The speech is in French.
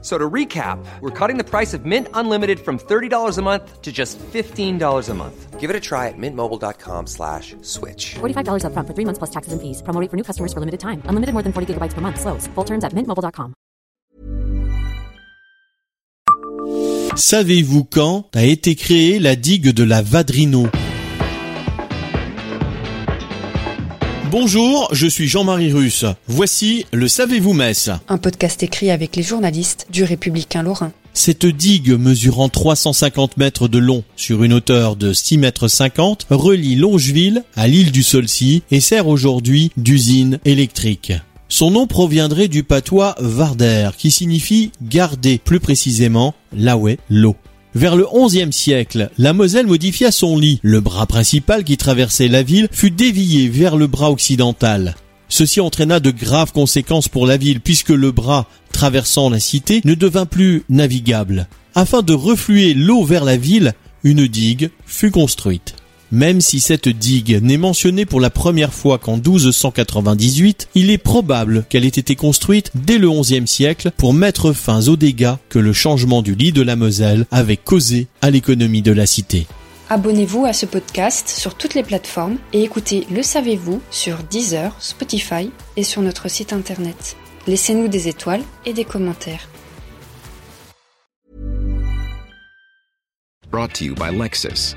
So to recap, we're cutting the price of Mint Unlimited from $30 a month to just $15 a month. Give it a try at mintmobile.com slash switch. $45 upfront for three months plus taxes and fees. Promo rate for new customers for limited time. Unlimited more than 40 gigabytes per month. Slows. Full terms at mintmobile.com. Savez-vous quand a été créée la digue de la Vadrino Bonjour, je suis Jean-Marie Russe. Voici le Savez-vous Metz Un podcast écrit avec les journalistes du Républicain Lorrain. Cette digue mesurant 350 mètres de long sur une hauteur de 6 mètres 50 relie Longeville à l'île du Solcy et sert aujourd'hui d'usine électrique. Son nom proviendrait du patois Varder qui signifie garder, plus précisément là l'eau. Vers le XIe siècle, la Moselle modifia son lit. Le bras principal qui traversait la ville fut dévié vers le bras occidental. Ceci entraîna de graves conséquences pour la ville puisque le bras traversant la cité ne devint plus navigable. Afin de refluer l'eau vers la ville, une digue fut construite. Même si cette digue n'est mentionnée pour la première fois qu'en 1298, il est probable qu'elle ait été construite dès le XIe siècle pour mettre fin aux dégâts que le changement du lit de la Moselle avait causé à l'économie de la cité. Abonnez-vous à ce podcast sur toutes les plateformes et écoutez Le Savez-vous sur Deezer, Spotify et sur notre site internet. Laissez-nous des étoiles et des commentaires. Brought to you by Lexus.